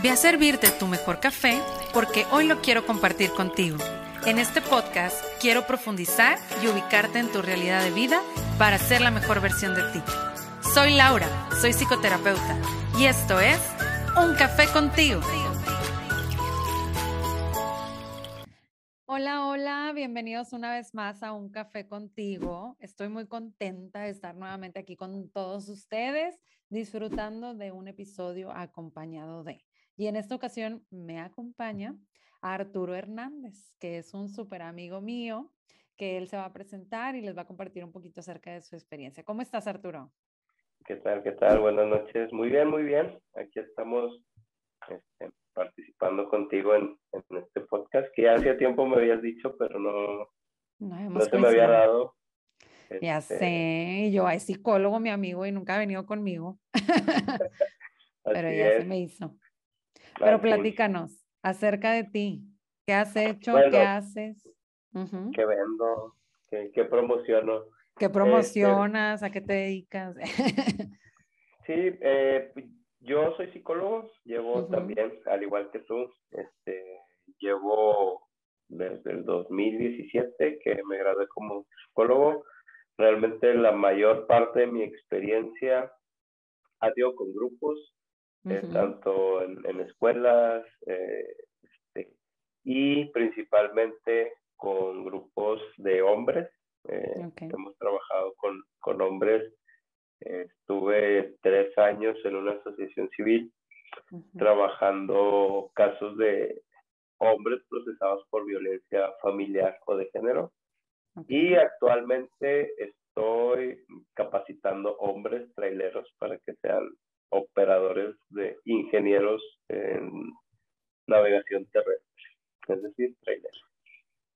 Ve a servirte tu mejor café porque hoy lo quiero compartir contigo. En este podcast quiero profundizar y ubicarte en tu realidad de vida para ser la mejor versión de ti. Soy Laura, soy psicoterapeuta y esto es Un Café contigo. Hola, hola, bienvenidos una vez más a Un Café contigo. Estoy muy contenta de estar nuevamente aquí con todos ustedes, disfrutando de un episodio acompañado de. Y en esta ocasión me acompaña Arturo Hernández, que es un súper amigo mío, que él se va a presentar y les va a compartir un poquito acerca de su experiencia. ¿Cómo estás, Arturo? ¿Qué tal? ¿Qué tal? Buenas noches. Muy bien, muy bien. Aquí estamos este, participando contigo en, este podcast que ya hacía tiempo me habías dicho, pero no, no, se me había dado. Ya este sé, yo es psicólogo, mi amigo, y nunca ha venido conmigo. pero ya se me hizo. Pero platícanos acerca de ti. ¿Qué has hecho? ¿Qué haces? ¿Qué vendo? ¿Qué, promociono? ¿Qué este promocionas? ¿A qué te dedicas? sí, eh, yo soy psicólogo, llevo también, al igual que tú, este, llevo desde el 2017 que me gradué como psicólogo. Realmente la mayor parte de mi experiencia ha sido con grupos, eh, tanto en, escuelas eh, este, y principalmente con grupos de hombres. Eh, hemos trabajado con, con hombres. estuve tres años en una asociación civil trabajando casos de hombres procesados por violencia familiar o de género. Y actualmente estoy capacitando hombres traileros para que sean operadores de ingenieros en navegación terrestre, es decir, trailers.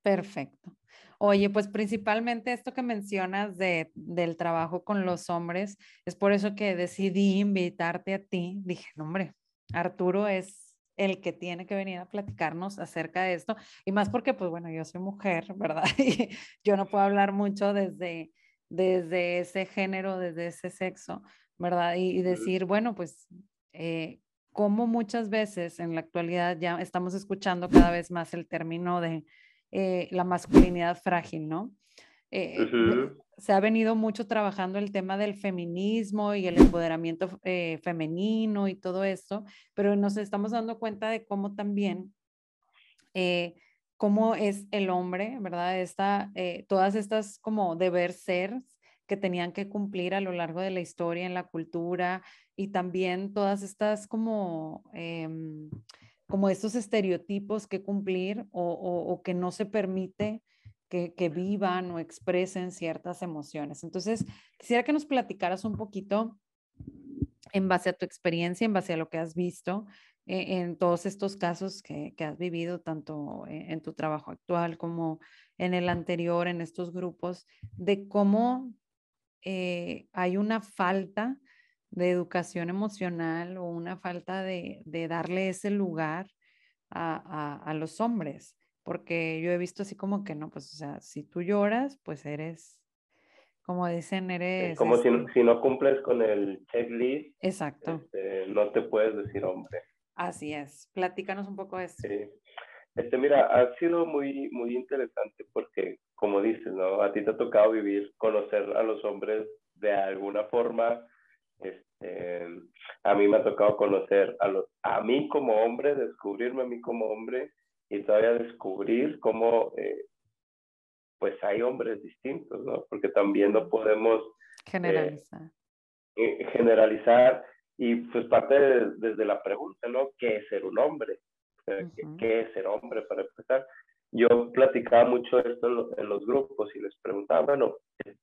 Perfecto. Oye, pues principalmente esto que mencionas de, del trabajo con los hombres, es por eso que decidí invitarte a ti. Dije, no, hombre, Arturo es el que tiene que venir a platicarnos acerca de esto. Y más porque, pues bueno, yo soy mujer, ¿verdad? Y yo no puedo hablar mucho desde, desde ese género, desde ese sexo, ¿verdad? Y, decir, bueno, pues, eh, como muchas veces en la actualidad ya estamos escuchando cada vez más el término de eh, la masculinidad frágil, ¿no? Eh, se ha venido mucho trabajando el tema del feminismo y el empoderamiento femenino y todo esto, pero nos estamos dando cuenta de cómo también, cómo es el hombre, ¿verdad? Esta, todas estas como deber ser que tenían que cumplir a lo largo de la historia, en la cultura y también todas estas como, em, como estos estereotipos que cumplir o, que no se permite que, que, vivan o expresen ciertas emociones. Entonces, quisiera que nos platicaras un poquito en base a tu experiencia, en base a lo que has visto eh, en todos estos casos que, que has vivido, tanto en, en tu trabajo actual como en el anterior, en estos grupos, de cómo eh, hay una falta de educación emocional o una falta de, darle ese lugar a, los hombres, porque yo he visto así como que no, pues, o sea, si tú lloras, pues eres, como dicen, eres... Como si, este si, no cumples con el checklist. Exacto. Este, no te puedes decir hombre. Así es. Platícanos un poco de eso. Sí. Este, mira, ha sido muy, muy interesante porque, como dices, ¿no? A ti te ha tocado vivir, conocer a los hombres de alguna forma. Este, a mí me ha tocado conocer a, los, a mí como hombre, descubrirme a mí como hombre y todavía descubrir cómo, eh, pues hay hombres distintos, ¿no? Porque también no podemos eh, generalizar. Eh, generalizar y pues parte desde la pregunta, ¿no? ¿Qué es ser un hombre? ¿Qué, es ser hombre para empezar? Yo platicaba mucho esto en, los grupos y les preguntaba, bueno,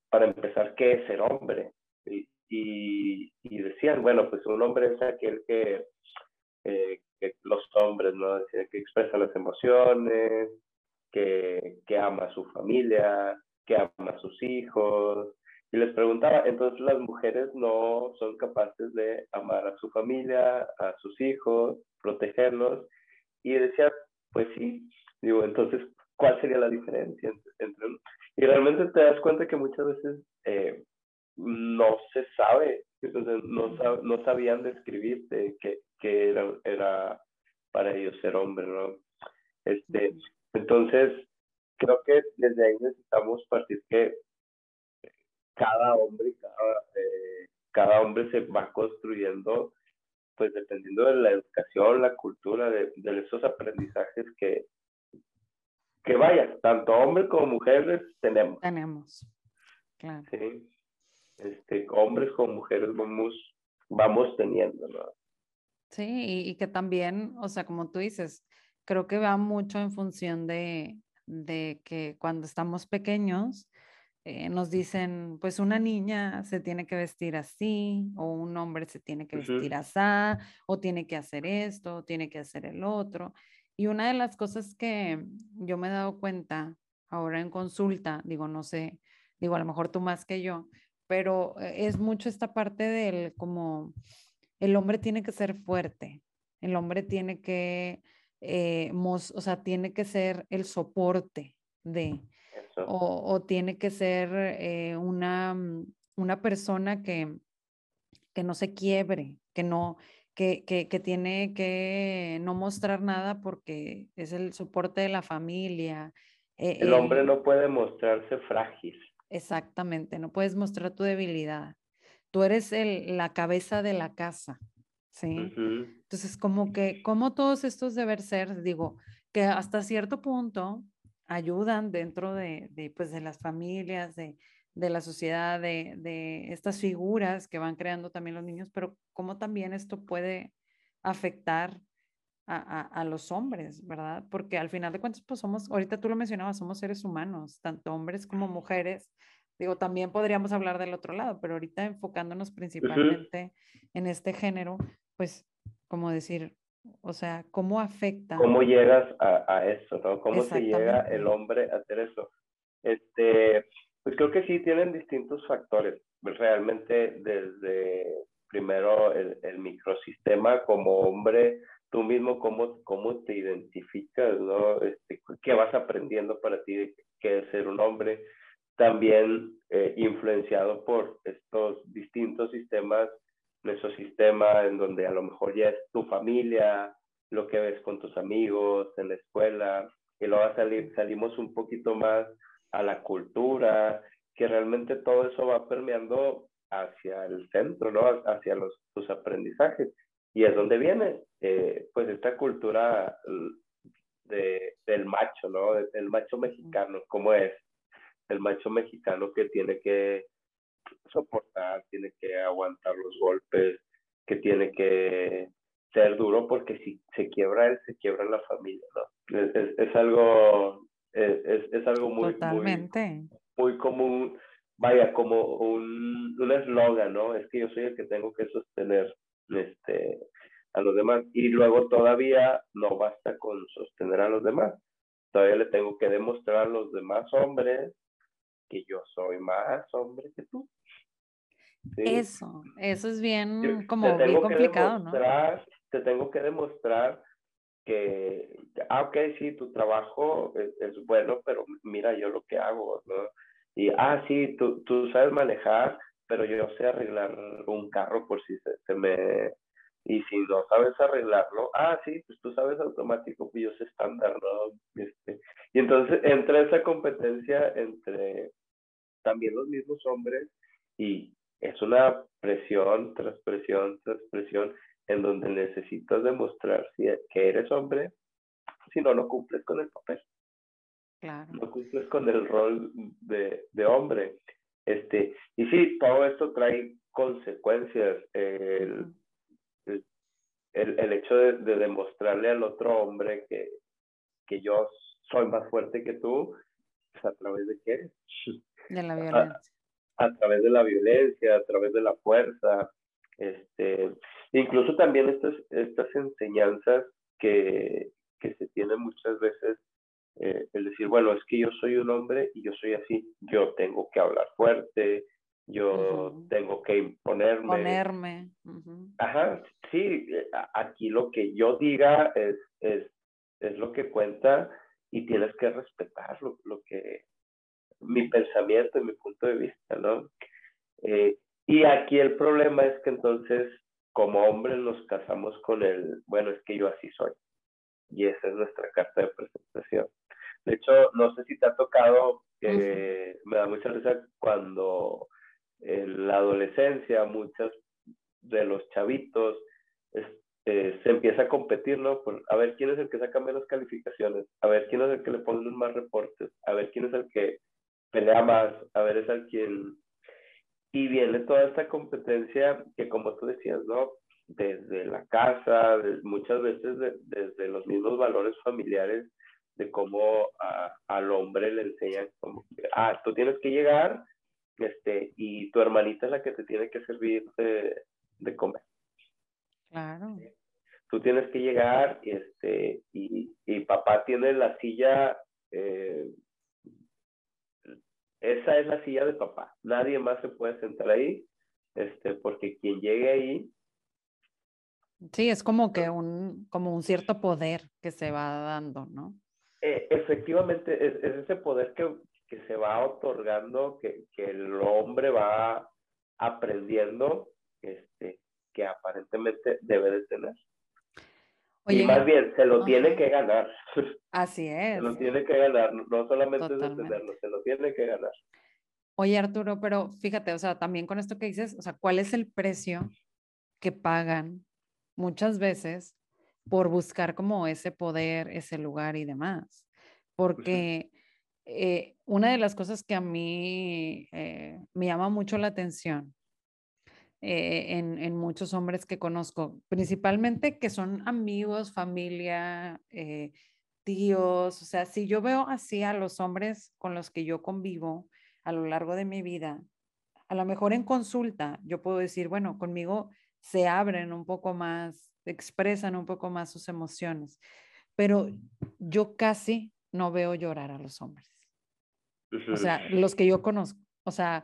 para empezar, ¿qué es ser hombre? Y, y, decían, bueno, pues un hombre es aquel que, eh, que los hombres, ¿no? Que expresa las emociones, que, que ama a su familia, que ama a sus hijos, y les preguntaba, entonces las mujeres no son capaces de amar a su familia, a sus hijos, protegerlos. Y decía, pues sí, digo, entonces, ¿cuál sería la diferencia entre, Y realmente te das cuenta que muchas veces eh, no se sabe, entonces no, no sabían describirte qué, era, era ser hombre, ¿no? Este, entonces, creo que desde ahí necesitamos partir que cada hombre, cada, eh, cada hombre se va construyendo, pues dependiendo de la educación, la cultura, de, de esos aprendizajes que, que vaya, tanto hombres como mujeres tenemos. Tenemos, claro. Sí, este, hombres como mujeres vamos, vamos teniendo, ¿no? Sí, y, que también, o sea, como tú dices, creo que va mucho en función de, de que cuando estamos pequeños, eh, nos dicen, pues una niña se tiene que vestir así, o un hombre se tiene que vestir así, o tiene que hacer esto, o tiene que hacer el otro. Y una de las cosas que yo me he dado cuenta ahora en consulta, digo, no sé, digo, a lo mejor tú más que yo, pero eh, es mucho esta parte del como el hombre tiene que ser fuerte, el hombre tiene que, eh, o sea, tiene que ser el soporte de, o, tiene que ser eh, una, mm, una persona que, que no se quiebre, que no, que, que, que, tiene que no mostrar nada porque es el soporte de la familia. Eh, el hombre no puede mostrarse frágil. Exactamente, no puedes mostrar tu debilidad. Tú eres el, la cabeza de la casa, ¿sí? Entonces, como que, como todos estos deber ser, digo, que hasta cierto punto ayudan dentro de, de, pues, de las familias, de, de la sociedad, de, de, estas figuras que van creando también los niños, pero cómo también esto puede afectar a, a, a, los hombres, ¿verdad? Porque al final de cuentas, pues somos, ahorita tú lo mencionabas, somos seres humanos, tanto hombres como mujeres. Digo, también podríamos hablar del otro lado, pero ahorita enfocándonos principalmente en este género, pues, como decir, o sea, ¿cómo afecta? ¿Cómo llegas a, a eso, no? ¿Cómo se llega el hombre a hacer eso? Este, pues creo que sí tienen distintos factores. Realmente desde primero el, el microsistema como hombre, tú mismo cómo, cómo te identificas, ¿no? Este, ¿Qué vas aprendiendo para ti qué es ser un hombre? También eh, influenciado por estos distintos sistemas nuestro sistema en donde a lo mejor ya es tu familia, lo que ves con tus amigos, en la escuela, y luego salir, salimos un poquito más a la cultura, que realmente todo eso va permeando hacia el centro, ¿no? Hacia los, tus aprendizajes. Y es donde viene, eh, pues, esta cultura de, del macho, ¿no? El macho mexicano, ¿cómo es? El macho mexicano que tiene que soportar, tiene que aguantar los golpes, que tiene que ser duro porque si se quiebra él, se quiebra la familia, ¿no? Es, es, algo, es, es, algo muy, Totalmente. muy, común, vaya, como un eslogan, ¿no? Es que yo soy el que tengo que sostener este, a los demás y luego todavía no basta con sostener a los demás, todavía le tengo que demostrar a los demás hombres que yo soy más hombre que tú. Eso, eso es bien, como bien complicado, ¿no? Te tengo que demostrar que, ah, ok, sí, tu trabajo es, bueno, pero mira yo lo que hago, ¿no? Y, ah, sí, tú, tú sabes manejar, pero yo sé arreglar un carro por si se, me... Y si no sabes arreglarlo, ah, sí, pues tú sabes automático, pues yo sé estándar, ¿no? Este, y entonces entra esa competencia entre también los mismos hombres y es una presión tras presión tras presión en donde necesitas demostrar si, e, que eres hombre, si no, no cumples con el papel. Claro. No cumples con el rol de, de hombre. Este, y sí, todo esto trae consecuencias. El, el, el, hecho de, de, demostrarle al otro hombre que, que yo soy más fuerte que tú, pues a través de qué? De la violencia a través de la violencia, a través de la fuerza, este, incluso también estas, estas enseñanzas que, que se tienen muchas veces, eh, el decir, bueno, es que yo soy un hombre y yo soy así, yo tengo que hablar fuerte, yo tengo que imponerme. Ponerme. Ajá, sí, aquí lo que yo diga es, es, es lo que cuenta y tienes que respetar lo, lo que mi pensamiento y mi punto de vista, ¿no? Eh, y aquí el problema es que entonces, como hombres, nos casamos con el, bueno, es que yo así soy. y esa es nuestra carta de presentación. De hecho, no sé si te ha tocado, me da mucha risa cuando en la adolescencia muchas de los chavitos este, se empieza a competir, ¿no? Por, a ver quién es el que saca menos calificaciones, a ver quién es el que le ponen más reportes, a ver quién es el que más, a ver es al quien... Y viene toda esta competencia que como tú decías, ¿no? Desde la casa, muchas veces desde los mismos valores familiares de cómo al hombre le enseñan como ah, tú tienes que llegar este, y tu hermanita es la que te tiene que servir de, de comer. Claro. Tú tienes que llegar este, y, y papá tiene la silla, eh, esa es la silla de papá. Nadie más se puede sentar ahí, este, porque quien llegue ahí. Sí, es como que un, como un cierto poder que se va dando, ¿no? Eh, efectivamente, es, es, ese poder que, que se va otorgando, que, que el hombre va aprendiendo este, que aparentemente debe de tener. Y más bien, se lo tiene que ganar. Así es. Se lo tiene que ganar, no solamente es de tenerlo, se lo tiene que ganar. Oye, Arturo, pero fíjate, o sea, también con esto que dices, o sea, ¿cuál es el precio que pagan muchas veces por buscar como ese poder, ese lugar y demás? Porque eh, una de las cosas que a mí eh, me llama mucho la atención eh, en, en, muchos hombres que conozco, principalmente que son amigos, familia, tíos, o sea, si yo veo así a los hombres con los que yo convivo a lo largo de mi vida, a lo mejor en consulta yo puedo decir, bueno, conmigo se abren un poco más, expresan un poco más sus emociones, pero yo casi no veo llorar a los hombres. O sea, los que yo conozco, o sea,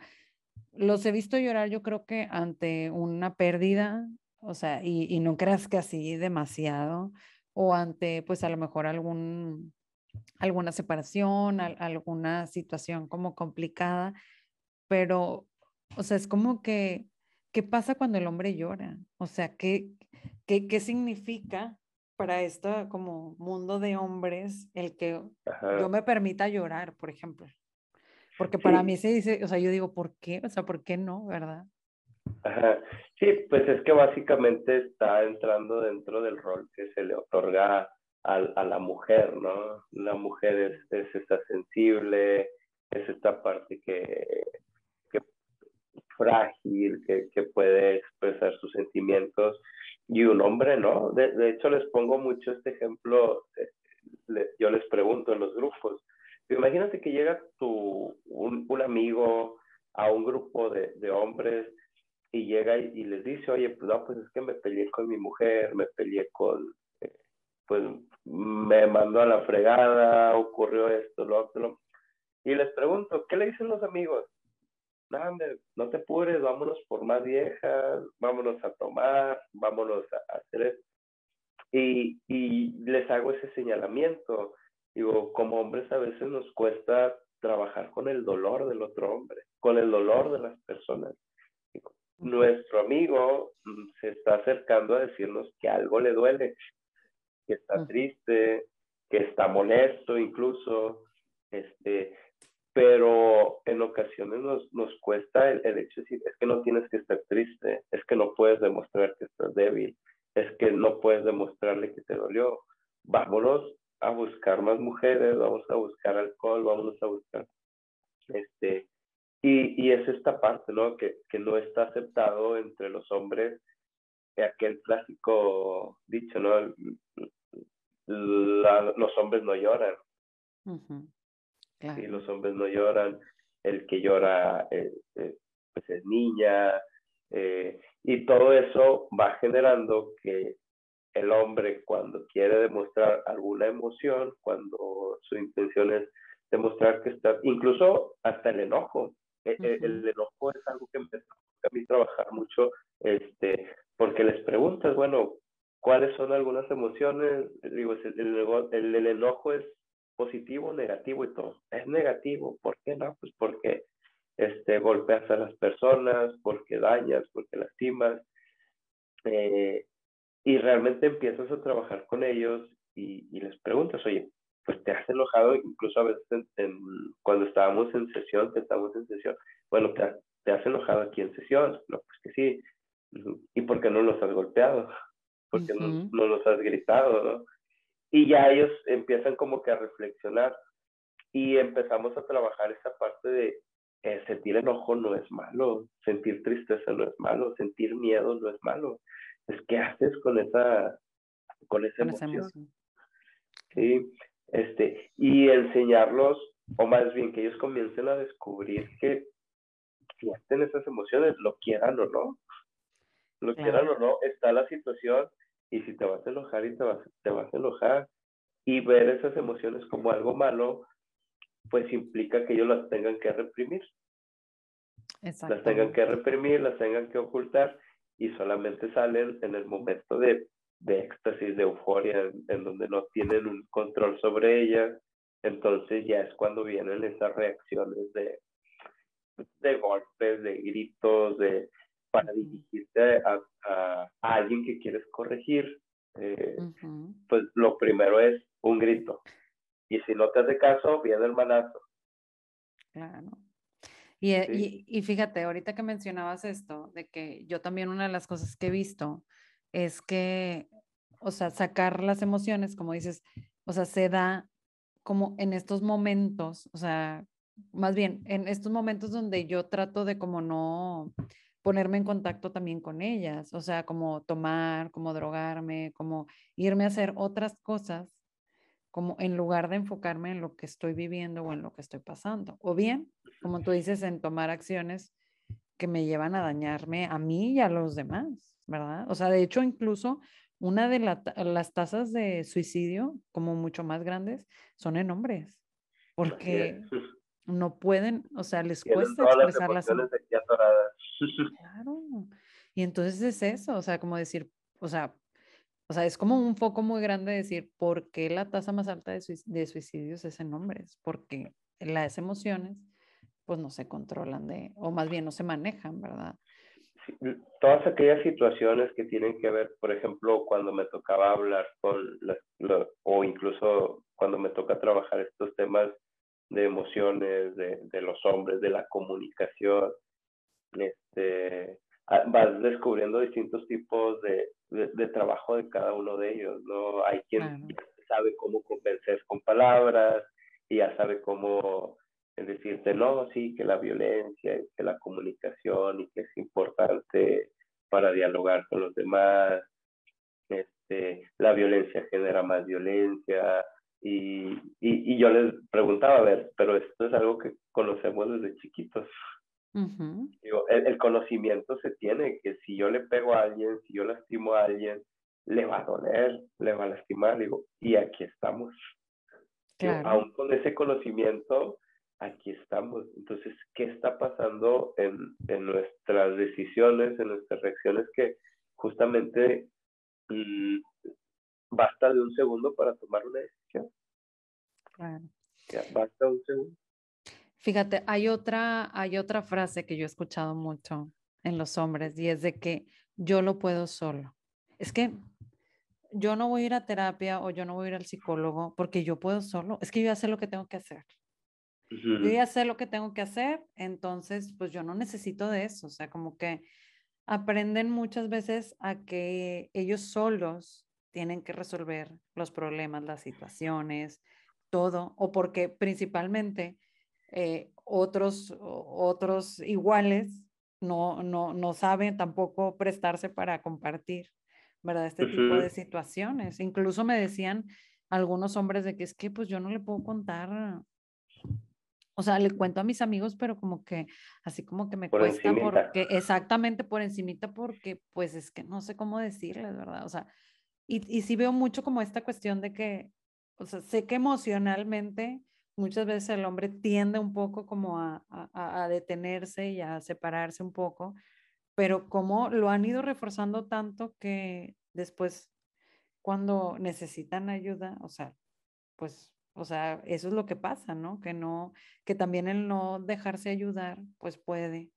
los he visto llorar yo creo que ante una pérdida, o sea, y, y no creas que así demasiado, o ante pues a lo mejor algún, alguna separación, alguna situación como complicada, pero, o sea, es como que, ¿qué pasa cuando el hombre llora? O sea, ¿qué, qué, qué significa para esto como mundo de hombres el que yo me permita llorar, por ejemplo? Porque para mí se dice, o sea, yo digo, ¿por qué? O sea, ¿por qué no, verdad? Ajá. Sí, pues es que básicamente está entrando dentro del rol que se le otorga a, a la mujer, ¿no? La mujer es, es esta sensible, es esta parte que, que frágil, que, que, puede expresar sus sentimientos, y un hombre, ¿no? De, de hecho, les pongo mucho este ejemplo, eh, yo les pregunto en los grupos, Imagínate que llega tu, un, amigo a un grupo de, de hombres y llega y, les dice, oye, pues no, pues es que me peleé con mi mujer, me peleé con, eh, pues me mandó a la fregada, ocurrió esto, lo otro. Y les pregunto, ¿qué le dicen los amigos? No te apures, vámonos por más viejas, vámonos a tomar, vámonos a, hacer esto. Y, y les hago ese señalamiento Digo, como hombres a veces nos cuesta trabajar con el dolor del otro hombre, con el dolor de las personas. nuestro amigo mm, se está acercando a decirnos que algo le duele, que está triste, que está molesto incluso, este, pero en ocasiones nos, nos cuesta el, el, hecho de decir, es que no tienes que estar triste, es que no puedes demostrar que estás débil, es que no puedes demostrarle que te dolió. Vámonos a buscar más mujeres, vamos a buscar alcohol, vamos a buscar este y, y es esta parte, ¿no? Que, que no está aceptado entre los hombres aquel clásico dicho, ¿no? los hombres no lloran. Y los hombres no lloran. El que llora eh, eh, pues es niña. Eh, y todo eso va generando que el hombre cuando quiere demostrar alguna emoción, cuando su intención es demostrar que está, incluso hasta el enojo. E, e, el, enojo es algo que me a mí trabajar mucho, este, porque les preguntas, bueno, ¿cuáles son algunas emociones? Digo, el, el, el enojo es positivo, negativo y todo. Es negativo, ¿por qué no? Pues porque este, golpeas a las personas, porque dañas, porque lastimas. Eh, y realmente empiezas a trabajar con ellos y, y les preguntas, oye, pues te has enojado, incluso a veces cuando estábamos en sesión, que estamos en sesión, bueno, te, te has enojado aquí en sesión, no, pues que sí, ¿y por qué no los has golpeado? ¿Por qué no, no, los has gritado? ¿no? Y ya ellos empiezan como que a reflexionar y empezamos a trabajar esa parte de eh, sentir enojo no es malo, sentir tristeza no es malo, sentir miedo no es malo. Es qué haces con esa, con esa, emoción. Sí, este, y enseñarlos, o más bien que ellos comiencen a descubrir que sienten esas emociones, lo quieran o no, lo quieran o no, está la situación y si te vas a enojar y te vas, te vas a enojar. Y ver esas emociones como algo malo, pues implica que ellos las tengan que reprimir. Las tengan que reprimir, las tengan que ocultar y solamente salen en el momento de de éxtasis, de euforia, en, donde no tienen un control sobre ellas, entonces ya es cuando vienen esas reacciones de, de golpes, de gritos, de para dirigirte a, a, alguien que quieres corregir, eh, pues lo primero es un grito. Y si no te hace caso, viene el manazo. Claro. Y, eh, y, y, fíjate, ahorita que mencionabas esto, de que yo también una de las cosas que he visto es que, o sea, sacar las emociones, como dices, o sea, se da como en estos momentos, o sea, más bien en estos momentos donde yo trato de como no ponerme en contacto también con ellas, o sea, como tomar, como drogarme, como irme a hacer otras cosas, como en lugar de enfocarme en lo que estoy viviendo o en lo que estoy pasando. O bien, como tú dices, en tomar acciones que me llevan a dañarme a mí y a los demás. ¿verdad? O sea, de hecho, incluso una de las tasas de suicidio, como mucho más grandes, son en hombres, porque no pueden, o sea, les cuesta expresar las. Claro. Y entonces es eso, o sea, como decir, o sea, o sea, es como un foco muy grande decir, ¿por qué la tasa más alta de suicidios es en hombres? Porque las emociones, pues no se controlan de, o más bien no se manejan, ¿verdad? todas aquellas situaciones que tienen que ver, por ejemplo, cuando me tocaba hablar con, o incluso cuando me toca trabajar estos temas de emociones de, de los hombres, de la comunicación, este, ah, vas descubriendo distintos tipos de, de, trabajo de cada uno de ellos, ¿no? Hay quien sabe cómo convencer con palabras y ya sabe cómo es decirte, no, sí, que la violencia, que la comunicación y que es importante para dialogar con los demás, este, la violencia genera más violencia. Y, y, y yo les preguntaba, a ver, pero esto es algo que conocemos desde chiquitos. Digo, el, el, conocimiento se tiene, que si yo le pego a alguien, si yo lastimo a alguien, le va a doler, le va a lastimar, digo, y aquí estamos. Claro. aún con ese conocimiento, aquí estamos. Entonces, ¿qué está pasando en, en nuestras decisiones, en nuestras reacciones que justamente mm, basta de un segundo para tomar una decisión? Claro. Ya, basta un segundo. Fíjate, hay otra, hay otra frase que yo he escuchado mucho en los hombres y es de que yo lo puedo solo. Es que yo no voy a ir a terapia o yo no voy a ir al psicólogo porque yo puedo solo. Es que yo ya sé lo que tengo que hacer. Yo ya sé lo que tengo que hacer, entonces pues yo no necesito de eso, o sea, como que aprenden muchas veces a que ellos solos tienen que resolver los problemas, las situaciones, todo, o porque principalmente eh, otros, otros iguales no, no, no saben tampoco prestarse para compartir, ¿verdad? Este tipo de situaciones. Incluso me decían algunos hombres de que es que pues yo no le puedo contar o sea, le cuento a mis amigos, pero como que así como que me cuesta porque exactamente por encimita porque pues es que no sé cómo decirles, ¿verdad? O sea, y, y sí veo mucho como esta cuestión de que, o sea, sé que emocionalmente muchas veces el hombre tiende un poco como a, a, a detenerse y a separarse un poco, pero como lo han ido reforzando tanto que después cuando necesitan ayuda, o sea, pues o sea, eso es lo que pasa, ¿no? Que no, que también el no dejarse ayudar, pues puede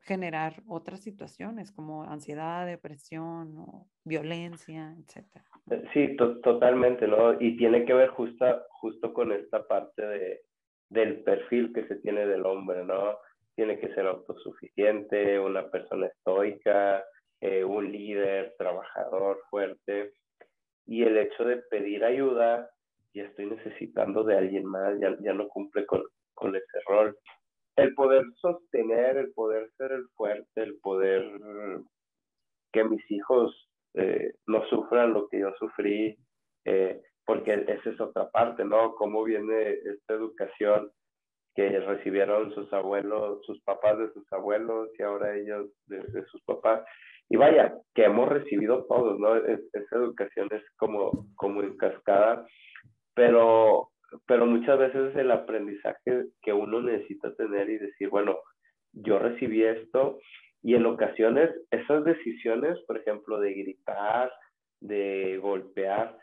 generar otras situaciones como ansiedad, depresión violencia, etcétera. Eh, sí, totalmente, ¿no? Y tiene que ver justa, justo con esta parte de, del perfil que se tiene del hombre, ¿no? Tiene que ser autosuficiente, una persona estoica, eh, un líder, trabajador, fuerte. Y el hecho de pedir ayuda, ya estoy necesitando de alguien más, ya, ya no cumple con, con ese rol el poder sostener, el poder ser el fuerte, el poder que mis hijos eh, no sufran lo que yo sufrí, eh, porque esa es otra parte, ¿no? Cómo viene esta educación que recibieron sus abuelos, sus papás de sus abuelos y ahora ellos de, sus papás. Y vaya, que hemos recibido todos, ¿no? esa educación es como, como en cascada, pero pero muchas veces el aprendizaje que uno necesita tener y decir, bueno, yo recibí esto y en ocasiones esas decisiones, por ejemplo, de gritar, de golpear,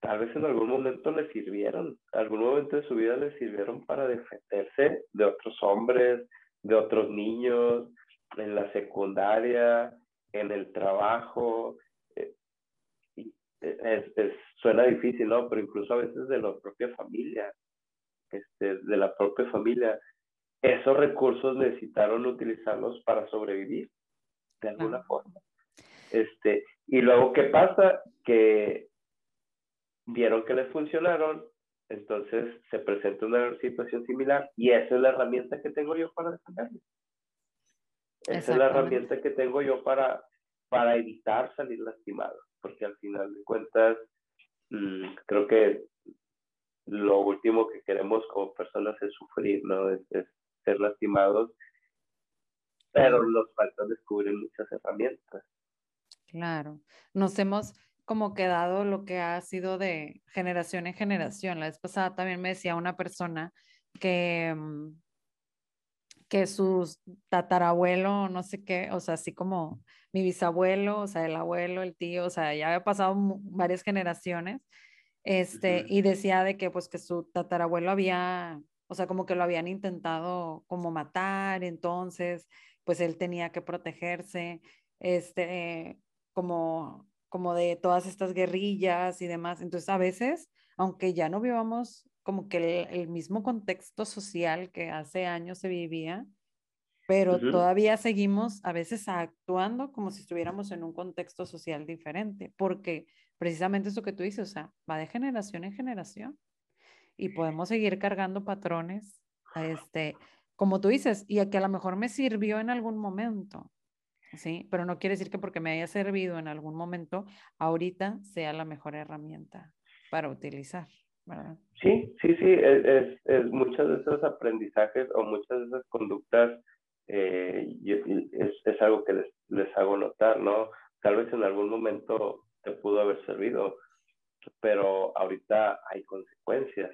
tal vez en algún momento le sirvieron, algún momento de su vida le sirvieron para defenderse de otros hombres, de otros niños, en la secundaria, en el trabajo, es, suena difícil, ¿no? Pero incluso a veces de la propia familia, este, de la propia familia, esos recursos necesitaron utilizarlos para sobrevivir de alguna forma. Este, y luego, ¿qué pasa? Que vieron que les funcionaron, entonces se presenta una situación similar y esa es la herramienta que tengo yo para defenderme. Esa es la herramienta que tengo yo para, para evitar salir lastimado porque al final de cuentas mm, creo que lo último que queremos como personas es sufrir, ¿no? Es, ser lastimados, pero nos falta descubrir muchas herramientas. Claro, nos hemos como quedado lo que ha sido de generación en generación. La vez pasada también me decía una persona que, mm, que su tatarabuelo, no sé qué, o sea, así como mi bisabuelo, o sea, el abuelo, el tío, o sea, ya había pasado varias generaciones, este, y decía de que pues que su tatarabuelo había, o sea, como que lo habían intentado como matar, entonces, pues él tenía que protegerse, este, como, como de todas estas guerrillas y demás. Entonces, a veces, aunque ya no vivamos como que el mismo contexto social que hace años se vivía, pero todavía seguimos a veces actuando como si estuviéramos en un contexto social diferente, porque precisamente eso que tú dices, o sea, va de generación en generación y podemos seguir cargando patrones, este, como tú dices, y a que a lo mejor me sirvió en algún momento, ¿sí? Pero no quiere decir que porque me haya servido en algún momento, ahorita sea la mejor herramienta para utilizar. ¿Verdad? Sí, sí, sí, es, es, es muchos de esos aprendizajes o muchas de esas conductas eh, es, es, algo que les, les hago notar, ¿no? Tal vez en algún momento te pudo haber servido, pero ahorita hay consecuencias.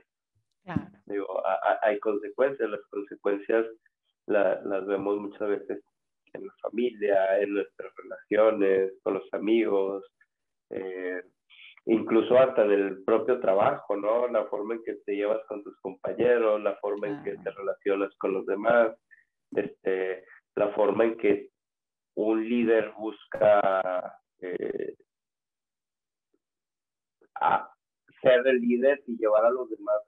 Digo, hay consecuencias, las consecuencias las vemos muchas veces en la familia, en nuestras relaciones, con los amigos, eh, incluso hasta en el propio trabajo, ¿no? La forma en que te llevas con tus compañeros, la forma en que te relacionas con los demás este, la forma en que un líder busca eh, ser el líder y llevar a los demás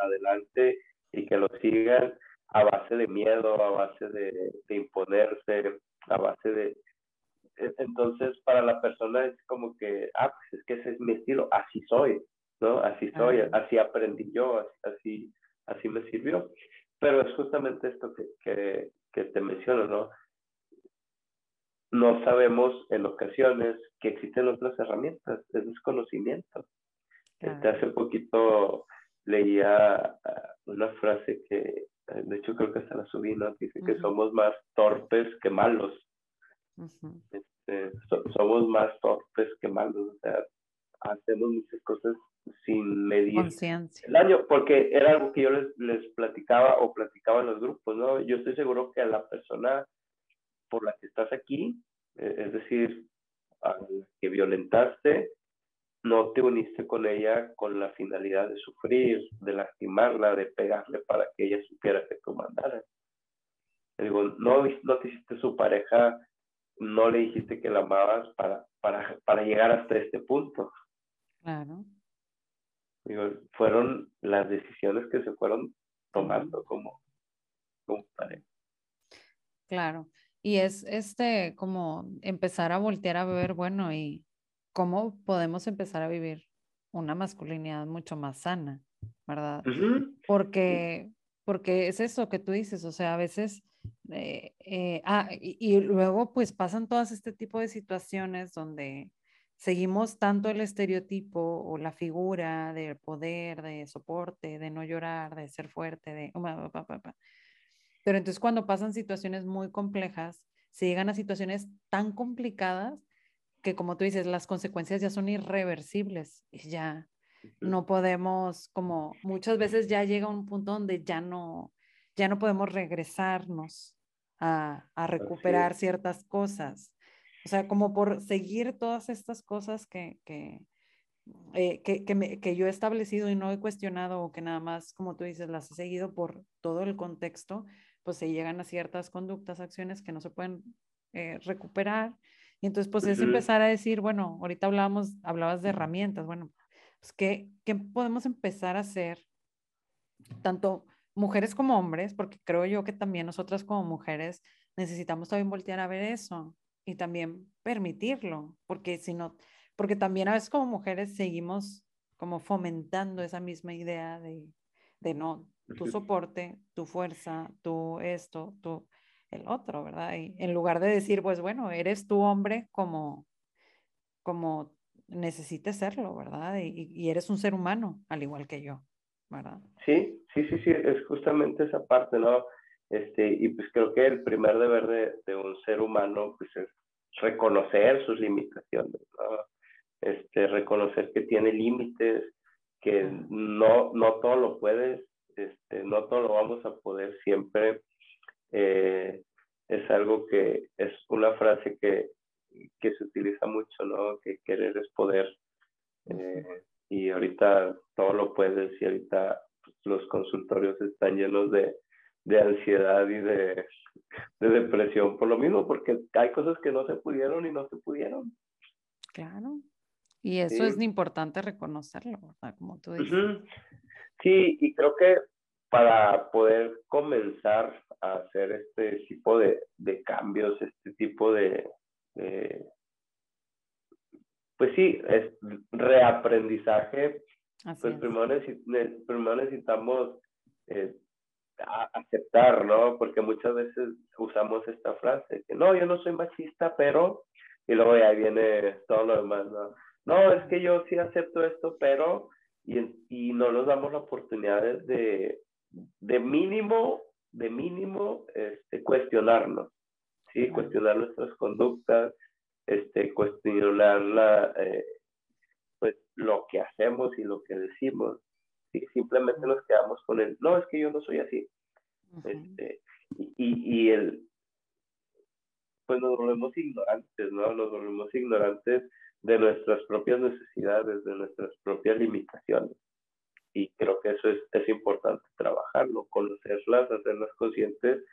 adelante y que lo sigan a base de miedo, a base de, imponerse, a base de... E, entonces, para la persona es como que, ah, pues es que ese es mi estilo, así soy, ¿no? Así soy, así aprendí yo, así, así me sirvió. Pero es justamente esto que, que, te menciono, ¿no? No sabemos en ocasiones que existen otras herramientas, es desconocimiento. Este, hace poquito leía ah, una frase que, eh, de hecho creo que hasta la subí, ¿no? Dice que somos más torpes que malos. Este, somos más torpes que malos, o sea, hacemos muchas cosas sin medir el año, porque era algo que yo les, les platicaba o platicaba en los grupos, ¿no? Yo estoy seguro que a la persona por la que estás aquí, eh, es decir, a la que violentaste, no te uniste con ella con la finalidad de sufrir, de lastimarla, de pegarle para que ella supiera que tú mandaras. Digo, no, no te hiciste su pareja, no le dijiste que la amabas para, para, para llegar hasta este punto. Claro. Digo, fueron las decisiones que se fueron tomando como, como pareja. Claro. Y es este como empezar a voltear a ver, bueno, y cómo podemos empezar a vivir una masculinidad mucho más sana, ¿verdad? Porque, porque es eso que tú dices, o sea, a veces, eh, eh, ah, y, luego pues pasan todas este tipo de situaciones donde seguimos tanto el estereotipo o la figura del poder, de soporte, de no llorar, de ser fuerte, de... Pero entonces cuando pasan situaciones muy complejas, se llegan a situaciones tan complicadas que como tú dices, las consecuencias ya son irreversibles y ya no podemos, como muchas veces ya llega un punto donde ya no, ya no podemos regresarnos a, a recuperar ciertas cosas. O sea, como por seguir todas estas cosas que, que, eh, que, que, me, que, yo he establecido y no he cuestionado o que nada más, como tú dices, las he seguido por todo el contexto, pues se llegan a ciertas conductas, acciones que no se pueden eh, recuperar. Y entonces, pues es empezar a decir, bueno, ahorita hablábamos, hablabas de herramientas, bueno, pues ¿qué, ¿qué podemos empezar a hacer? Tanto mujeres como hombres, porque creo yo que también nosotras como mujeres necesitamos también voltear a ver eso y también permitirlo, porque si no, porque también a veces como mujeres seguimos como fomentando esa misma idea de, de no, tu soporte, tu fuerza, tu esto, tu el otro, ¿verdad? Y en lugar de decir, pues bueno, eres tu hombre como, como necesites serlo, ¿verdad? Y, y, eres un ser humano, al igual que yo, ¿verdad? Sí, sí, sí, sí, es justamente esa parte, ¿no? Este, y pues creo que el primer deber de, de un ser humano, pues es reconocer sus limitaciones, ¿no? Este, reconocer que tiene límites, que no, no todo lo puedes, este, no todo lo vamos a poder siempre. Eh, es algo que es una frase que, que, se utiliza mucho, ¿no? Que querer es poder. Eh, y ahorita todo lo puedes y ahorita pues, los consultorios están llenos de, de ansiedad y de, de, depresión por lo mismo, porque hay cosas que no se pudieron y no se pudieron. Claro. Y eso es importante reconocerlo, ¿verdad? Como tú dices. Sí, y creo que para poder comenzar a hacer este tipo de, de cambios, este tipo de, pues sí, es reaprendizaje, pues primero, necesitamos eh, aceptar, ¿no? Porque muchas veces usamos esta frase, que no, yo no soy machista, pero, y luego ya viene todo lo demás, ¿no? No, es que yo sí acepto esto, pero, y, y no nos damos la oportunidad de, de mínimo, de mínimo, este, cuestionarnos, ¿sí? Cuestionar nuestras conductas, este, cuestionar la, eh, pues, lo que hacemos y lo que decimos. ¿sí? Simplemente nos quedamos con el, no, es que yo no soy así. este, y, y el, pues nos volvemos ignorantes, ¿no? Nos volvemos ignorantes de nuestras propias necesidades, de nuestras propias limitaciones y creo que eso es, es importante trabajarlo, conocerlas, hacerlas conscientes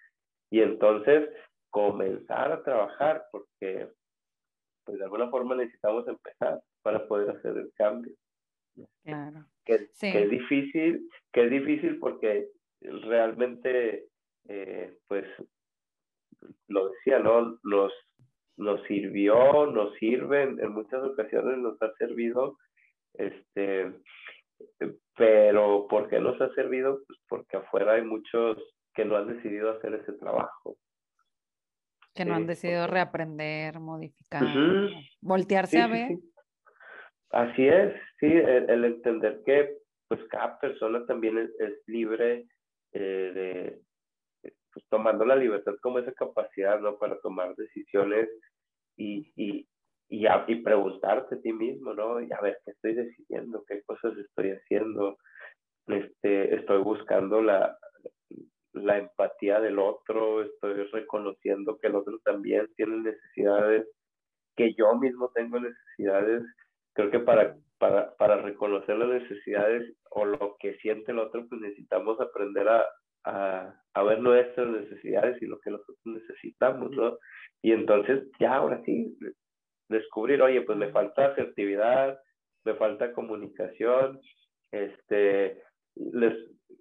y entonces comenzar a trabajar porque pues de alguna forma necesitamos empezar para poder hacer el cambio. Claro. Que, que es difícil, que es difícil porque realmente eh, pues lo decía, ¿no? Nos, nos sirvió, nos sirven, en muchas ocasiones nos ha servido este pero ¿por qué nos ha servido? Pues porque afuera hay muchos que no han decidido hacer ese trabajo. Que no han decidido reaprender, modificar, voltearse a ver. Así es, sí, el, entender que pues cada persona también es, libre eh, de, pues tomando la libertad como esa capacidad, ¿no? Para tomar decisiones y, y, y, y preguntarte a ti mismo, ¿no? Y a ver, ¿qué estoy decidiendo? ¿Qué cosas estoy haciendo? Este, estoy buscando la, la empatía del otro, estoy reconociendo que el otro también tiene necesidades, que yo mismo tengo necesidades. Creo que para, para, para reconocer las necesidades o lo que siente el otro, pues necesitamos aprender a, a, a ver nuestras necesidades y lo que nosotros necesitamos, ¿no? Y entonces ya ahora sí, descubrir, oye, pues me falta asertividad, me falta comunicación, este, les,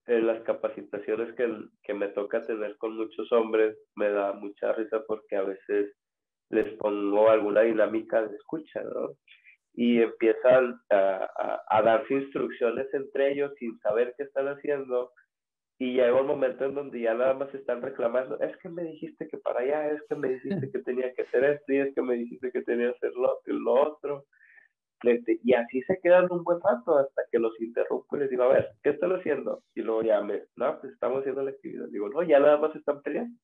en las capacitaciones que, que me toca tener con muchos hombres, me da mucha risa porque a veces les pongo alguna dinámica de escucha, ¿no? Y empiezan a, a, a darse instrucciones entre ellos sin saber qué están haciendo y llega un momento en donde ya nada más están reclamando, es que me dijiste que para allá, es que me dijiste que tenía que hacer esto y es que me dijiste que tenía que hacer lo, lo otro. Este, y así se quedan un buen rato hasta que los interrumpo y les digo, a ver, ¿qué están haciendo? Y luego ya me, no, pues estamos haciendo la actividad. Digo, no, ya nada más están peleando.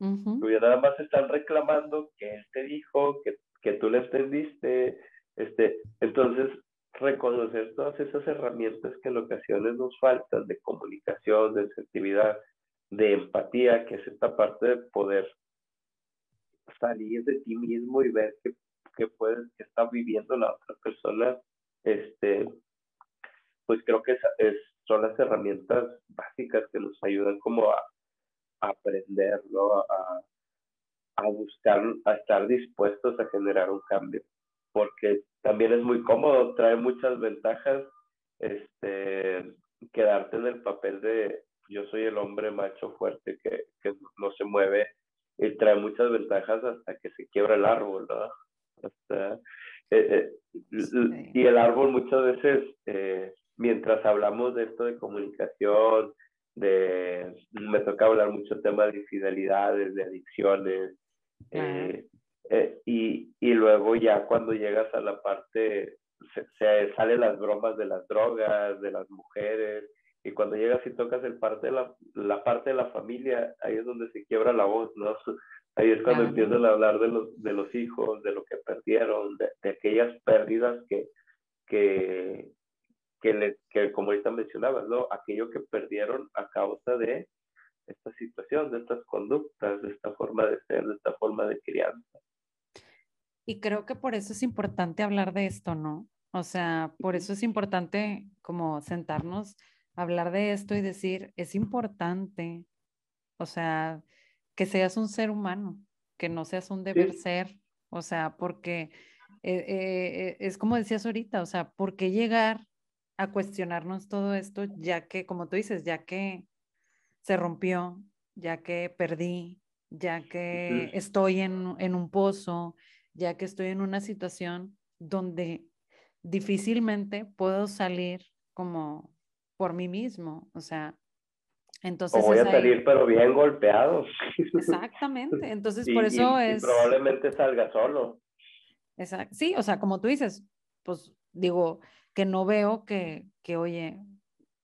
Ya nada más están reclamando que él te dijo, que, que tú le entendiste. Este, entonces, reconocer todas esas herramientas que en ocasiones nos faltan de comunicación, de sensibilidad, de empatía, que es esta parte de poder salir de ti mismo y ver que, que puedes, que está viviendo la otra persona, este, pues creo que es, son las herramientas básicas que nos ayudan como a, a aprender, ¿no? A, a buscar, a estar dispuestos a generar un cambio porque también es muy cómodo, trae muchas ventajas, este, quedarte en el papel de yo soy el hombre macho fuerte que, que no se mueve y trae muchas ventajas hasta que se quiebra el árbol, ¿no? Hasta, eh, eh, Y el árbol muchas veces, eh, mientras hablamos de esto de comunicación, de, me toca hablar mucho tema de infidelidades, de adicciones, eh, y, y luego ya cuando llegas a la parte, se, se salen las bromas de las drogas, de las mujeres, y cuando llegas y tocas el parte de la, la parte de la familia, ahí es donde se quiebra la voz, ¿no? Ahí es cuando empiezan a hablar de los, de los hijos, de lo que perdieron, de, de aquellas pérdidas que, que, que, le, que, como ahorita mencionabas, ¿no? Aquello que perdieron a causa de esta situación, de estas conductas, de esta forma de ser, de esta forma de crianza. Y creo que por eso es importante hablar de esto, ¿no? O sea, por eso es importante como sentarnos, hablar de esto y decir, es importante, o sea, que seas un ser humano, que no seas un deber ser, o sea, porque eh, eh, es como decías ahorita, o sea, ¿por qué llegar a cuestionarnos todo esto ya que, como tú dices, ya que se rompió, ya que perdí, ya que estoy en, en un pozo, ya que estoy en una situación donde difícilmente puedo salir como por mí mismo, o sea, entonces... O voy a salir pero bien golpeado. Exactamente, entonces por eso es... probablemente salga solo. Exacto. Sí, o sea, como tú dices, pues digo, que no veo que, que, oye,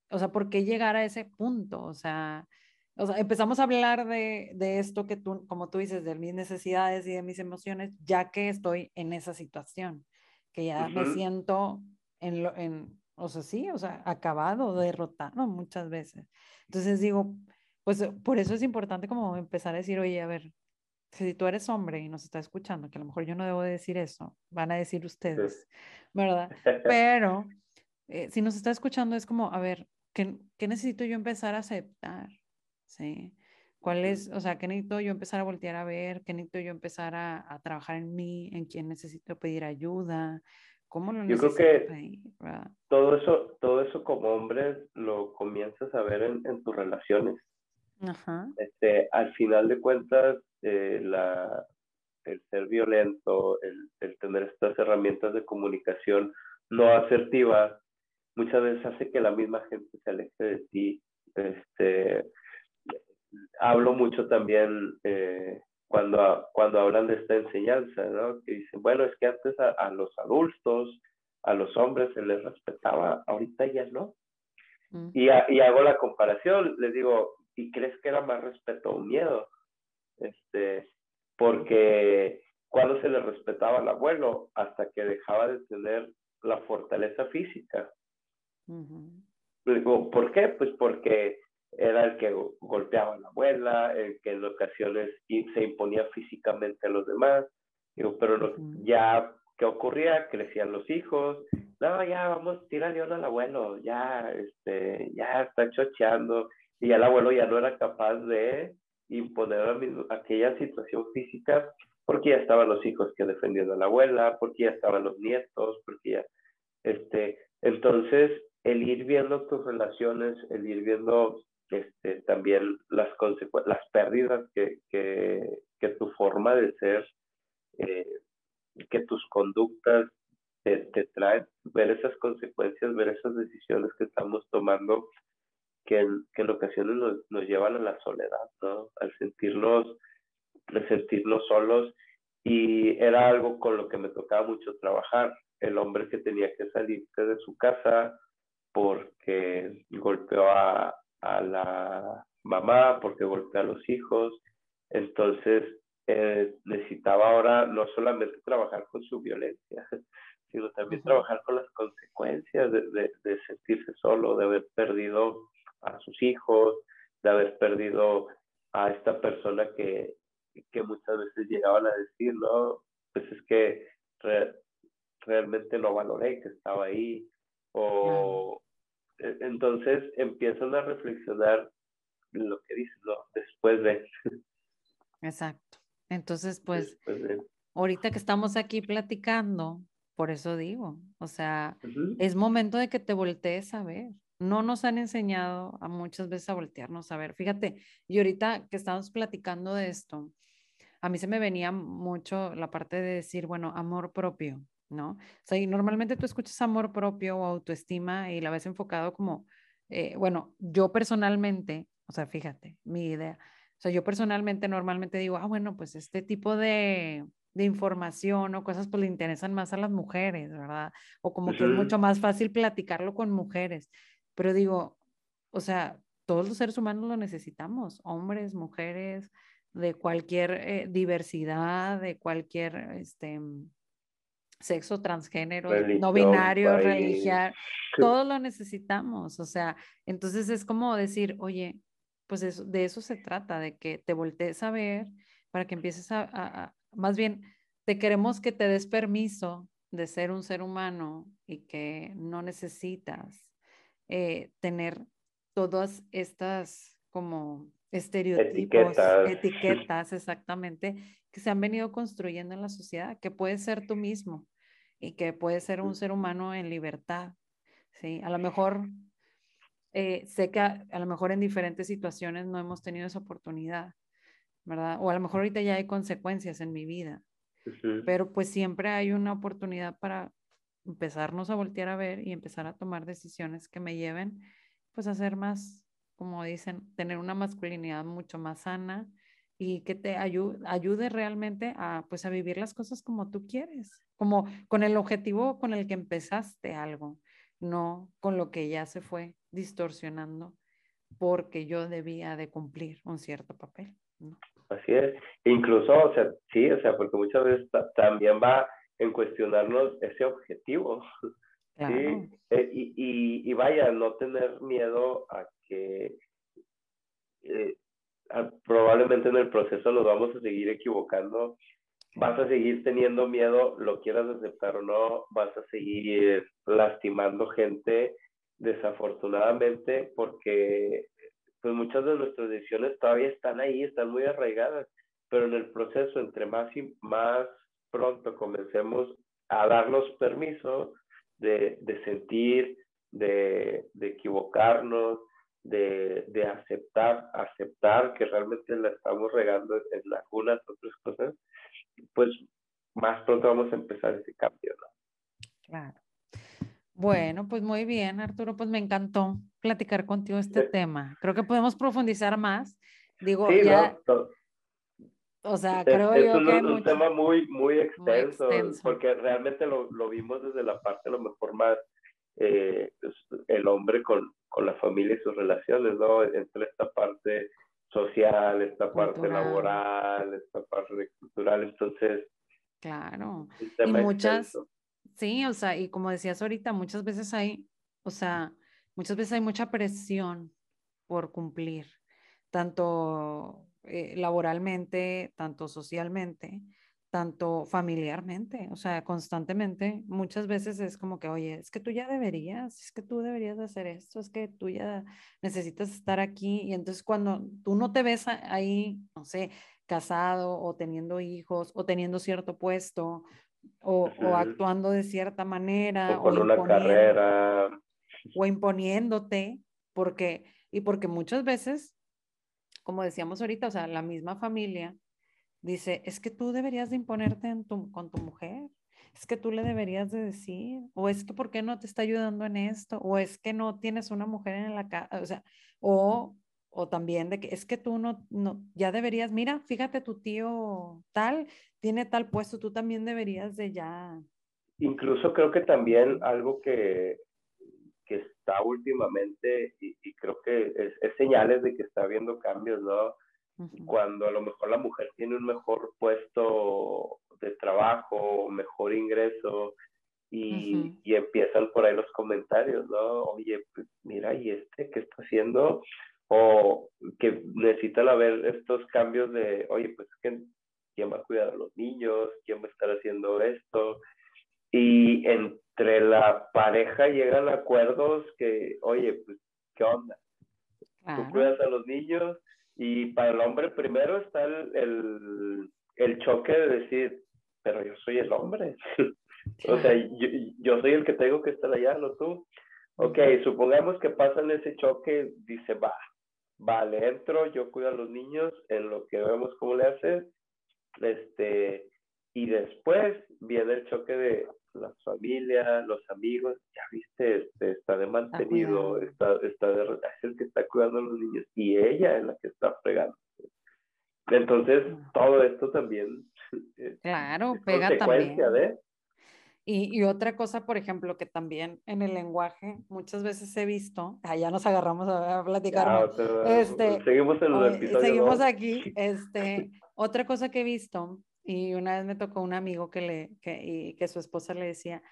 o sea, ¿por qué llegar a ese punto? O sea, o sea, empezamos a hablar de, de, esto que tú, como tú dices, de mis necesidades y de mis emociones, ya que estoy en esa situación, que ya me siento en, lo, en, o sea, sí, o sea, acabado, derrotado muchas veces. Entonces digo, pues por eso es importante como empezar a decir, oye, a ver, si tú eres hombre y nos está escuchando, que a lo mejor yo no debo decir eso, van a decir ustedes, ¿verdad? Pero eh, si nos está escuchando es como, a ver, ¿qué, ¿qué necesito yo empezar a aceptar? ¿sí? ¿Cuál es, o sea, qué necesito yo empezar a voltear a ver? ¿Qué necesito yo empezar a, a trabajar en mí? ¿En quién necesito pedir ayuda? ¿Cómo lo necesito Yo creo que todo eso, todo eso como hombre lo comienzas a ver en, en tus relaciones. Ajá. Este, al final de cuentas, eh, la, el ser violento, el, el, tener estas herramientas de comunicación no asertivas, muchas veces hace que la misma gente se aleje de ti. Este, hablo mucho también eh, cuando, cuando hablan de esta enseñanza, ¿no? Que dicen, bueno, es que antes a, los adultos, a los hombres se les respetaba, ahorita ya no. Mm. Y, y, hago la comparación, les digo, ¿y crees que era más respeto o miedo? Este, porque cuando se le respetaba al abuelo, hasta que dejaba de tener la fortaleza física. Digo, ¿por qué? Pues porque era el que golpeaba a la abuela, el que en ocasiones se imponía físicamente a los demás. Pero ya, ¿qué ocurría? Crecían los hijos. No, ya vamos, tírale uno al abuelo, ya, este, ya está chocheando. y el abuelo ya no era capaz de imponer aquella situación física porque ya estaban los hijos que defendían a la abuela, porque ya estaban los nietos, porque ya, este, entonces el ir viendo tus relaciones, el ir viendo este, también las las pérdidas que, que, que, tu forma de ser, eh, que tus conductas te, te, traen, ver esas consecuencias, ver esas decisiones que estamos tomando, que en, que en ocasiones nos, nos llevan a la soledad, ¿no? Al sentirnos, al sentirnos solos y era algo con lo que me tocaba mucho trabajar. El hombre que tenía que salirse de su casa porque golpeó a, a la mamá, porque golpeó a los hijos. Entonces eh, necesitaba ahora no solamente trabajar con su violencia, sino también trabajar con las consecuencias de, de, de sentirse solo, de haber perdido a sus hijos, de haber perdido a esta persona que, que muchas veces llegaban a decir, no, pues es que realmente no valoré que estaba ahí. O entonces empiezan a reflexionar lo que dicen, ¿no? Después de. Exacto. Entonces, pues, ahorita que estamos aquí platicando, por eso digo, o sea, es momento de que te voltees a ver. No nos han enseñado a muchas veces a voltearnos a ver. Fíjate, y ahorita que estamos platicando de esto, a mí se me venía mucho la parte de decir, bueno, amor propio, ¿no? O sea, y normalmente tú escuchas amor propio o autoestima y la ves enfocado como, eh, bueno, yo personalmente, o sea, fíjate, mi idea, o sea, yo personalmente normalmente digo, ah, bueno, pues este tipo de, de información o cosas pues le interesan más a las mujeres, ¿verdad? O como que es mucho más fácil platicarlo con mujeres. Pero digo, o sea, todos los seres humanos lo necesitamos, hombres, mujeres, de cualquier eh, diversidad, de cualquier este, sexo, transgénero, no binario, religión, todo lo necesitamos. O sea, entonces es como decir, oye, pues de eso se trata, de que te voltees a ver para que empieces a, más bien, te queremos que te des permiso de ser un ser humano y que no necesitas eh, tener todas estas como estereotipos, etiquetas. exactamente, que se han venido construyendo en la sociedad, que puedes ser tú mismo y que puedes ser un ser humano en libertad, ¿sí? A lo mejor, eh, sé que a, lo mejor en diferentes situaciones no hemos tenido esa oportunidad, ¿verdad? O a lo mejor ahorita ya hay consecuencias en mi vida, pero pues siempre hay una oportunidad para empezarnos a voltear a ver y empezar a tomar decisiones que me lleven pues a ser más como dicen, tener una masculinidad mucho más sana y que te ayude, ayude realmente a, pues, a vivir las cosas como tú quieres, como con el objetivo con el que empezaste algo, no con lo que ya se fue distorsionando porque yo debía de cumplir un cierto papel. Así es, incluso, o sea, sí, o sea, porque muchas veces también va en cuestionarnos ese objetivo. Sí, eh, y, y, y, vaya, no tener miedo a que eh, probablemente en el proceso nos vamos a seguir equivocando, vas a seguir teniendo miedo, lo quieras aceptar o no, vas a seguir lastimando gente desafortunadamente porque pues muchas de nuestras decisiones todavía están ahí, están muy arraigadas, pero en el proceso entre más y más pronto comencemos a darnos permiso de, de sentir, de, de equivocarnos, de, de, aceptar, aceptar que realmente la estamos regando en algunas otras cosas, pues más pronto vamos a empezar ese cambio, ¿no? Claro. Bueno, pues muy bien, Arturo, pues me encantó platicar contigo este tema. Creo que podemos profundizar más. Digo, ya... o sea, creo yo que es un tema muy, muy extenso, porque realmente lo, lo, vimos desde la parte a lo mejor más eh, el hombre con, con la familia y sus relaciones, ¿no? Entre esta parte social, esta parte laboral, esta parte cultural, entonces... Claro. Y muchas, sí, o sea, y como decías ahorita, muchas veces hay, o sea, muchas veces hay mucha presión por cumplir, tanto eh, laboralmente, tanto socialmente, tanto familiarmente, o sea, constantemente, muchas veces es como que, oye, es que tú ya deberías, es que tú deberías hacer esto, es que tú ya necesitas estar aquí. Y entonces cuando tú no te ves ahí, no sé, casado o teniendo hijos o teniendo cierto puesto o, actuando de cierta manera o con una carrera o imponiéndote, porque, y porque muchas veces, como decíamos ahorita, o sea, la misma familia dice, es que tú deberías de imponerte en tu, con tu mujer, es que tú le deberías de decir, o es que por qué no te está ayudando en esto, o es que no tienes una mujer en la casa, o sea, o, o también de que es que tú no, no, ya deberías, mira, fíjate, tu tío tal, tiene tal puesto, tú también deberías de ya. Incluso creo que también algo que, que está últimamente, y, creo que es, es, señales de que está habiendo cambios, ¿no? Cuando a lo mejor la mujer tiene un mejor puesto de trabajo, mejor ingreso, y, y, empiezan por ahí los comentarios, ¿no? Oye, pues mira, ¿y este qué está haciendo? O que necesitan haber estos cambios de, oye, pues ¿quién va a cuidar a los niños? ¿Quién va a estar haciendo esto? Y entre la pareja llegan acuerdos que, oye, pues, ¿qué onda? Tú cuidas a los niños, y para el hombre primero está el, el, choque de decir, pero yo soy el hombre. o sea, yo, yo, soy el que tengo que estar allá, no tú. Ok, supongamos que pasa en ese choque, dice, va, vale, entro, yo cuido a los niños, en lo que vemos cómo le haces, este, y después viene el choque de, la familia, los amigos, ya viste, este, está de mantenido, está, está de, es el que está cuidando a los niños y ella es la que está fregando. Entonces, todo esto también. Claro, pega también. De... Y, y, otra cosa, por ejemplo, que también en el lenguaje muchas veces he visto, allá ah, nos agarramos a, platicar. este, seguimos en el episodio. Seguimos aquí. Este, otra cosa que he visto y una vez me tocó un amigo que, le, que, y que su esposa le decía,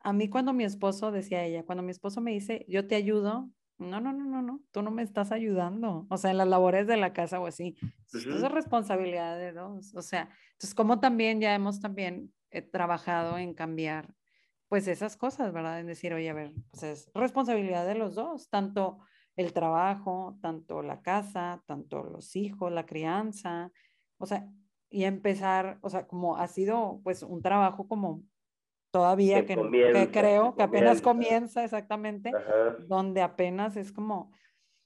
a mí cuando mi esposo, decía ella, cuando mi esposo me dice, yo te ayudo, no, no, no, no, no, tú no me estás ayudando, o sea, en las labores de la casa o así. Eso es responsabilidad de dos, o sea, entonces como también ya hemos también eh, trabajado en cambiar pues esas cosas, ¿verdad? En decir, oye, a ver, pues es responsabilidad de los dos, tanto el trabajo, tanto la casa, tanto los hijos, la crianza, o sea, y empezar, o sea, como ha sido pues un trabajo como todavía que, creo que, apenas comienza. exactamente, donde apenas es como,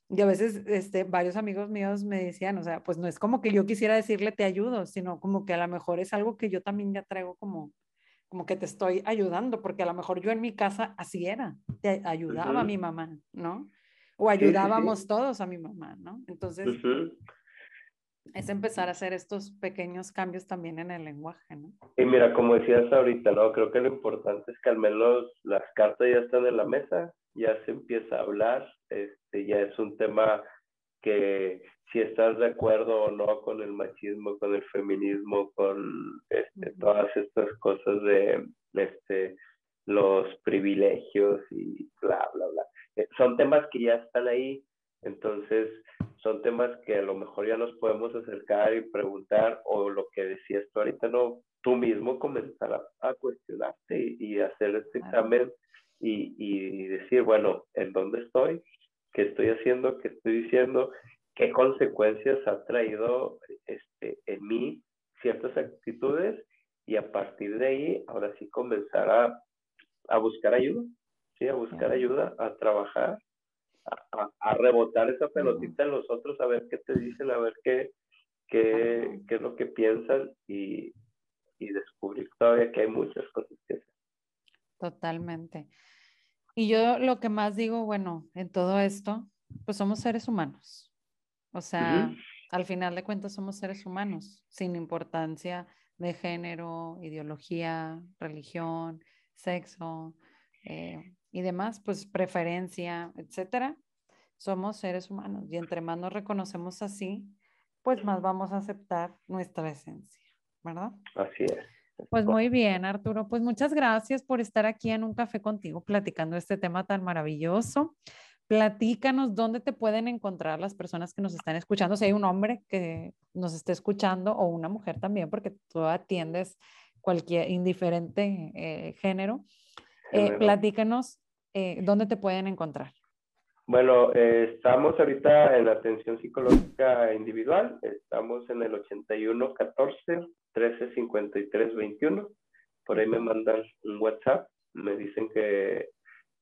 y a veces este, varios amigos míos me decían, o sea, pues no es como que yo quisiera decirle te ayudo, sino como que a lo mejor es algo que yo también ya traigo como, como que te estoy ayudando, porque a lo mejor yo en mi casa así era, te ayudaba a mi mamá, ¿no? O ayudábamos todos a mi mamá, ¿no? Entonces, es empezar a hacer estos pequeños cambios también en el lenguaje, ¿no? Y mira, como decías ahorita, ¿no? Creo que lo importante es que al menos las cartas ya están en la mesa, ya se empieza a hablar, este, ya es un tema que si estás de acuerdo o no con el machismo, con el feminismo, con este, todas estas cosas de este, los privilegios y bla, bla, bla. Eh, son temas que ya están ahí, temas que a lo mejor ya nos podemos acercar y preguntar o lo que decías tú ahorita, no, tú mismo comenzar a, cuestionarte y, hacer este examen y, y, decir, bueno, ¿en dónde estoy? ¿Qué estoy haciendo? ¿Qué estoy diciendo? ¿Qué consecuencias ha traído este, en mí ciertas actitudes? Y a partir de ahí, ahora sí comenzar a, a buscar ayuda, ¿sí? A buscar ayuda, a trabajar a, rebotar esa pelotita en los otros, a ver qué te dicen, a ver qué, qué, qué es lo que piensan y, y descubrir todavía que hay muchas cosas que hacer. Totalmente. Y yo lo que más digo, bueno, en todo esto, pues somos seres humanos. O sea, al final de cuentas somos seres humanos, sin importancia de género, ideología, religión, sexo, eh, y demás, pues preferencia, etcétera, somos seres humanos y entre más nos reconocemos así, pues más vamos a aceptar nuestra esencia, ¿verdad? Así es. Pues muy bien, Arturo. Pues muchas gracias por estar aquí en un café contigo platicando este tema tan maravilloso. platícanos dónde te pueden encontrar las personas que nos están escuchando, si hay un hombre que nos esté escuchando o una mujer también, porque tú atiendes cualquier indiferente eh, género. Eh, platícanos eh, dónde te pueden encontrar. Bueno, estamos ahorita en la atención psicológica individual, estamos en el 81 14 13 53 21. Por ahí me mandan un WhatsApp, me dicen que,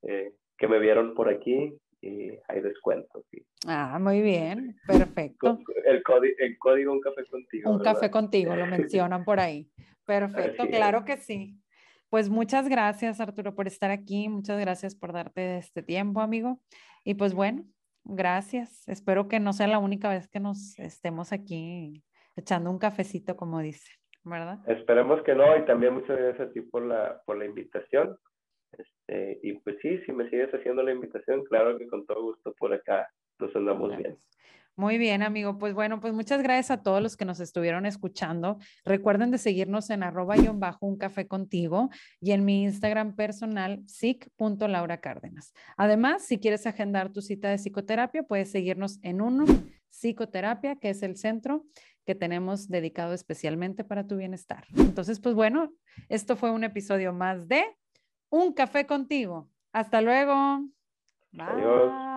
que me vieron por aquí y hay descuentos. Ah, muy bien, perfecto. El, el código Un Café Contigo. Un Café Contigo, lo mencionan por ahí. Perfecto, claro que sí. Pues muchas gracias, Arturo, por estar aquí. Muchas gracias por darte este tiempo, amigo. Y pues bueno, gracias. Espero que no sea la única vez que nos estemos aquí echando un cafecito, como dice, ¿verdad? Esperemos que no. Y también muchas gracias a ti por la, por la invitación. Este, y pues sí, si me sigues haciendo la invitación, claro que con todo gusto por acá nos andamos bien. Muy bien, amigo. Pues bueno, pues muchas gracias a todos los que nos estuvieron escuchando. Recuerden de seguirnos en arroba bajo un café contigo y en mi Instagram personal, sic.laura Cárdenas. Además, si quieres agendar tu cita de psicoterapia, puedes seguirnos en uno, psicoterapia, que es el centro que tenemos dedicado especialmente para tu bienestar. Entonces, pues bueno, esto fue un episodio más de Un Café contigo. Hasta luego. Bye.